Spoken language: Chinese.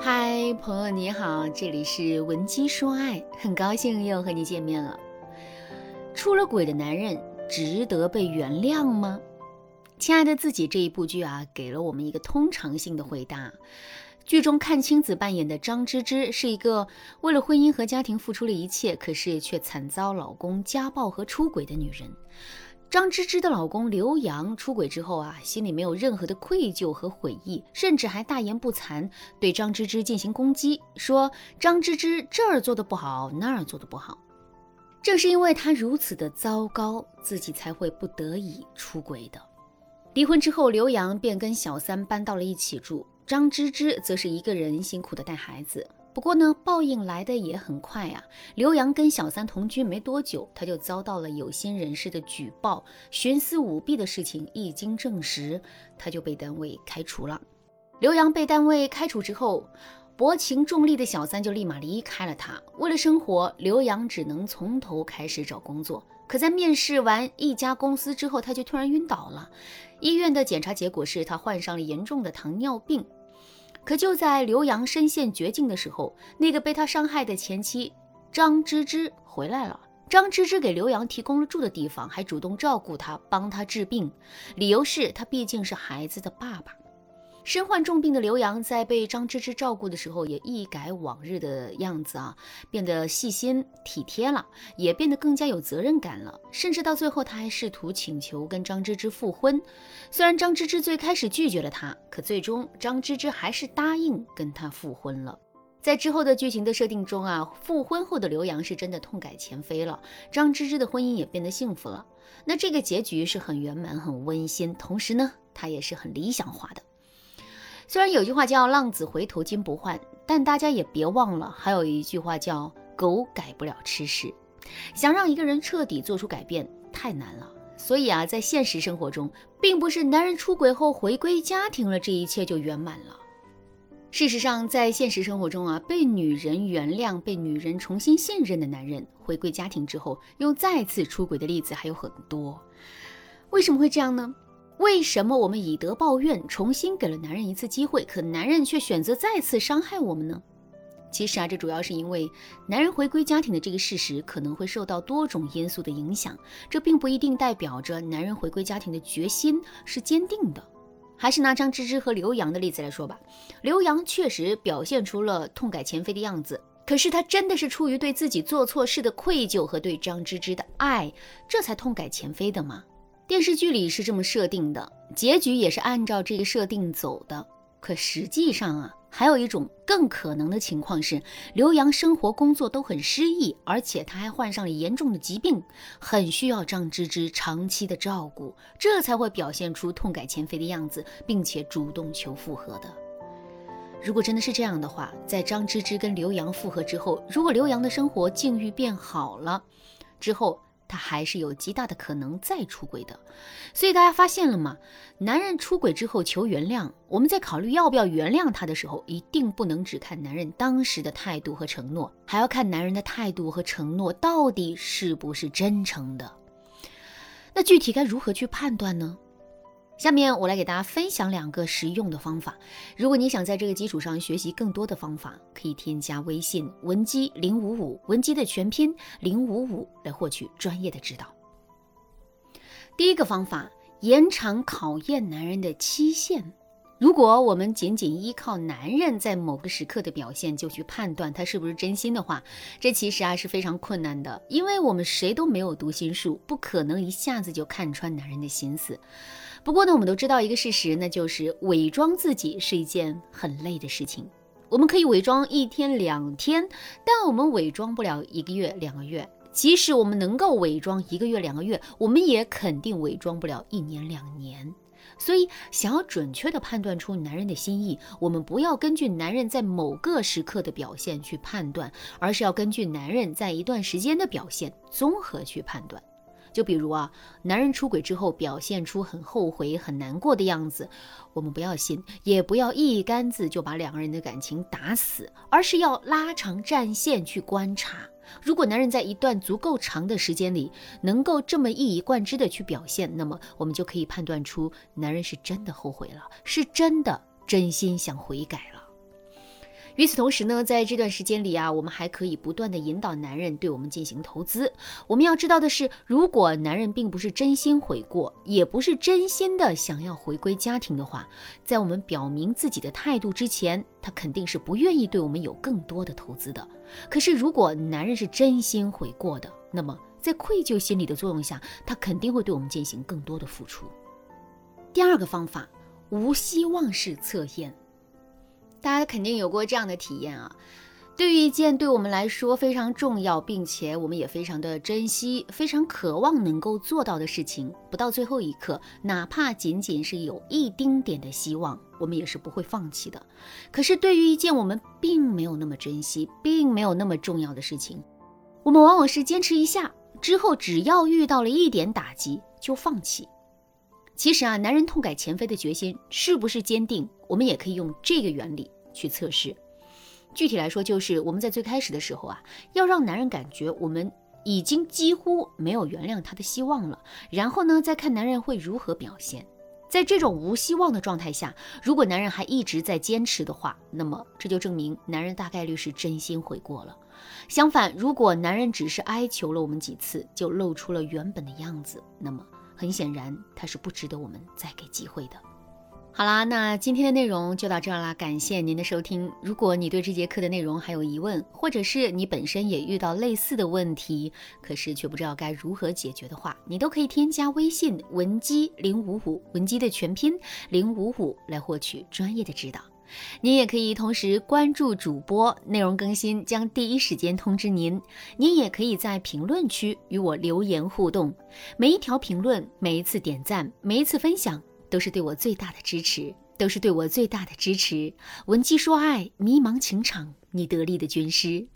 嗨，朋友你好，这里是文姬说爱，很高兴又和你见面了。出了轨的男人值得被原谅吗？亲爱的自己这一部剧啊，给了我们一个通常性的回答。剧中阚清子扮演的张芝芝是一个为了婚姻和家庭付出了一切，可是却惨遭老公家暴和出轨的女人。张芝芝的老公刘洋出轨之后啊，心里没有任何的愧疚和悔意，甚至还大言不惭对张芝芝进行攻击，说张芝芝这儿做的不好，那儿做的不好。正是因为他如此的糟糕，自己才会不得已出轨的。离婚之后，刘洋便跟小三搬到了一起住，张芝芝则是一个人辛苦的带孩子。不过呢，报应来的也很快啊！刘洋跟小三同居没多久，他就遭到了有心人士的举报，徇私舞弊的事情一经证实，他就被单位开除了。刘洋被单位开除之后，薄情重利的小三就立马离开了他。为了生活，刘洋只能从头开始找工作。可在面试完一家公司之后，他就突然晕倒了。医院的检查结果是他患上了严重的糖尿病。可就在刘洋身陷绝境的时候，那个被他伤害的前妻张芝芝回来了。张芝芝给刘洋提供了住的地方，还主动照顾他，帮他治病，理由是他毕竟是孩子的爸爸。身患重病的刘洋在被张芝芝照顾的时候，也一改往日的样子啊，变得细心体贴了，也变得更加有责任感了。甚至到最后，他还试图请求跟张芝芝复婚。虽然张芝芝最开始拒绝了他，可最终张芝芝还是答应跟他复婚了。在之后的剧情的设定中啊，复婚后的刘洋是真的痛改前非了，张芝芝的婚姻也变得幸福了。那这个结局是很圆满、很温馨，同时呢，它也是很理想化的。虽然有句话叫“浪子回头金不换”，但大家也别忘了，还有一句话叫“狗改不了吃屎”。想让一个人彻底做出改变太难了，所以啊，在现实生活中，并不是男人出轨后回归家庭了，这一切就圆满了。事实上，在现实生活中啊，被女人原谅、被女人重新信任的男人，回归家庭之后又再次出轨的例子还有很多。为什么会这样呢？为什么我们以德报怨，重新给了男人一次机会，可男人却选择再次伤害我们呢？其实啊，这主要是因为男人回归家庭的这个事实可能会受到多种因素的影响，这并不一定代表着男人回归家庭的决心是坚定的。还是拿张芝芝和刘洋的例子来说吧，刘洋确实表现出了痛改前非的样子，可是他真的是出于对自己做错事的愧疚和对张芝芝的爱，这才痛改前非的吗？电视剧里是这么设定的，结局也是按照这个设定走的。可实际上啊，还有一种更可能的情况是，刘洋生活工作都很失意，而且他还患上了严重的疾病，很需要张芝芝长期的照顾，这才会表现出痛改前非的样子，并且主动求复合的。如果真的是这样的话，在张芝芝跟刘洋复合之后，如果刘洋的生活境遇变好了之后，他还是有极大的可能再出轨的，所以大家发现了吗？男人出轨之后求原谅，我们在考虑要不要原谅他的时候，一定不能只看男人当时的态度和承诺，还要看男人的态度和承诺到底是不是真诚的。那具体该如何去判断呢？下面我来给大家分享两个实用的方法。如果你想在这个基础上学习更多的方法，可以添加微信文姬零五五，文姬的全拼零五五来获取专业的指导。第一个方法，延长考验男人的期限。如果我们仅仅依靠男人在某个时刻的表现就去判断他是不是真心的话，这其实啊是非常困难的，因为我们谁都没有读心术，不可能一下子就看穿男人的心思。不过呢，我们都知道一个事实，那就是伪装自己是一件很累的事情。我们可以伪装一天两天，但我们伪装不了一个月两个月。即使我们能够伪装一个月两个月，我们也肯定伪装不了一年两年。所以，想要准确地判断出男人的心意，我们不要根据男人在某个时刻的表现去判断，而是要根据男人在一段时间的表现综合去判断。就比如啊，男人出轨之后表现出很后悔、很难过的样子，我们不要信，也不要一竿子就把两个人的感情打死，而是要拉长战线去观察。如果男人在一段足够长的时间里能够这么一以贯之的去表现，那么我们就可以判断出男人是真的后悔了，是真的真心想悔改了。与此同时呢，在这段时间里啊，我们还可以不断的引导男人对我们进行投资。我们要知道的是，如果男人并不是真心悔过，也不是真心的想要回归家庭的话，在我们表明自己的态度之前，他肯定是不愿意对我们有更多的投资的。可是，如果男人是真心悔过的，那么在愧疚心理的作用下，他肯定会对我们进行更多的付出。第二个方法，无希望式测验。大家肯定有过这样的体验啊！对于一件对我们来说非常重要，并且我们也非常的珍惜、非常渴望能够做到的事情，不到最后一刻，哪怕仅仅是有一丁点的希望，我们也是不会放弃的。可是，对于一件我们并没有那么珍惜、并没有那么重要的事情，我们往往是坚持一下之后，只要遇到了一点打击就放弃。其实啊，男人痛改前非的决心是不是坚定？我们也可以用这个原理去测试。具体来说，就是我们在最开始的时候啊，要让男人感觉我们已经几乎没有原谅他的希望了。然后呢，再看男人会如何表现。在这种无希望的状态下，如果男人还一直在坚持的话，那么这就证明男人大概率是真心悔过了。相反，如果男人只是哀求了我们几次，就露出了原本的样子，那么。很显然，他是不值得我们再给机会的。好啦，那今天的内容就到这儿啦，感谢您的收听。如果你对这节课的内容还有疑问，或者是你本身也遇到类似的问题，可是却不知道该如何解决的话，你都可以添加微信文姬零五五，文姬的全拼零五五，来获取专业的指导。您也可以同时关注主播，内容更新将第一时间通知您。您也可以在评论区与我留言互动，每一条评论、每一次点赞、每一次分享，都是对我最大的支持，都是对我最大的支持。文姬说爱，迷茫情场，你得力的军师。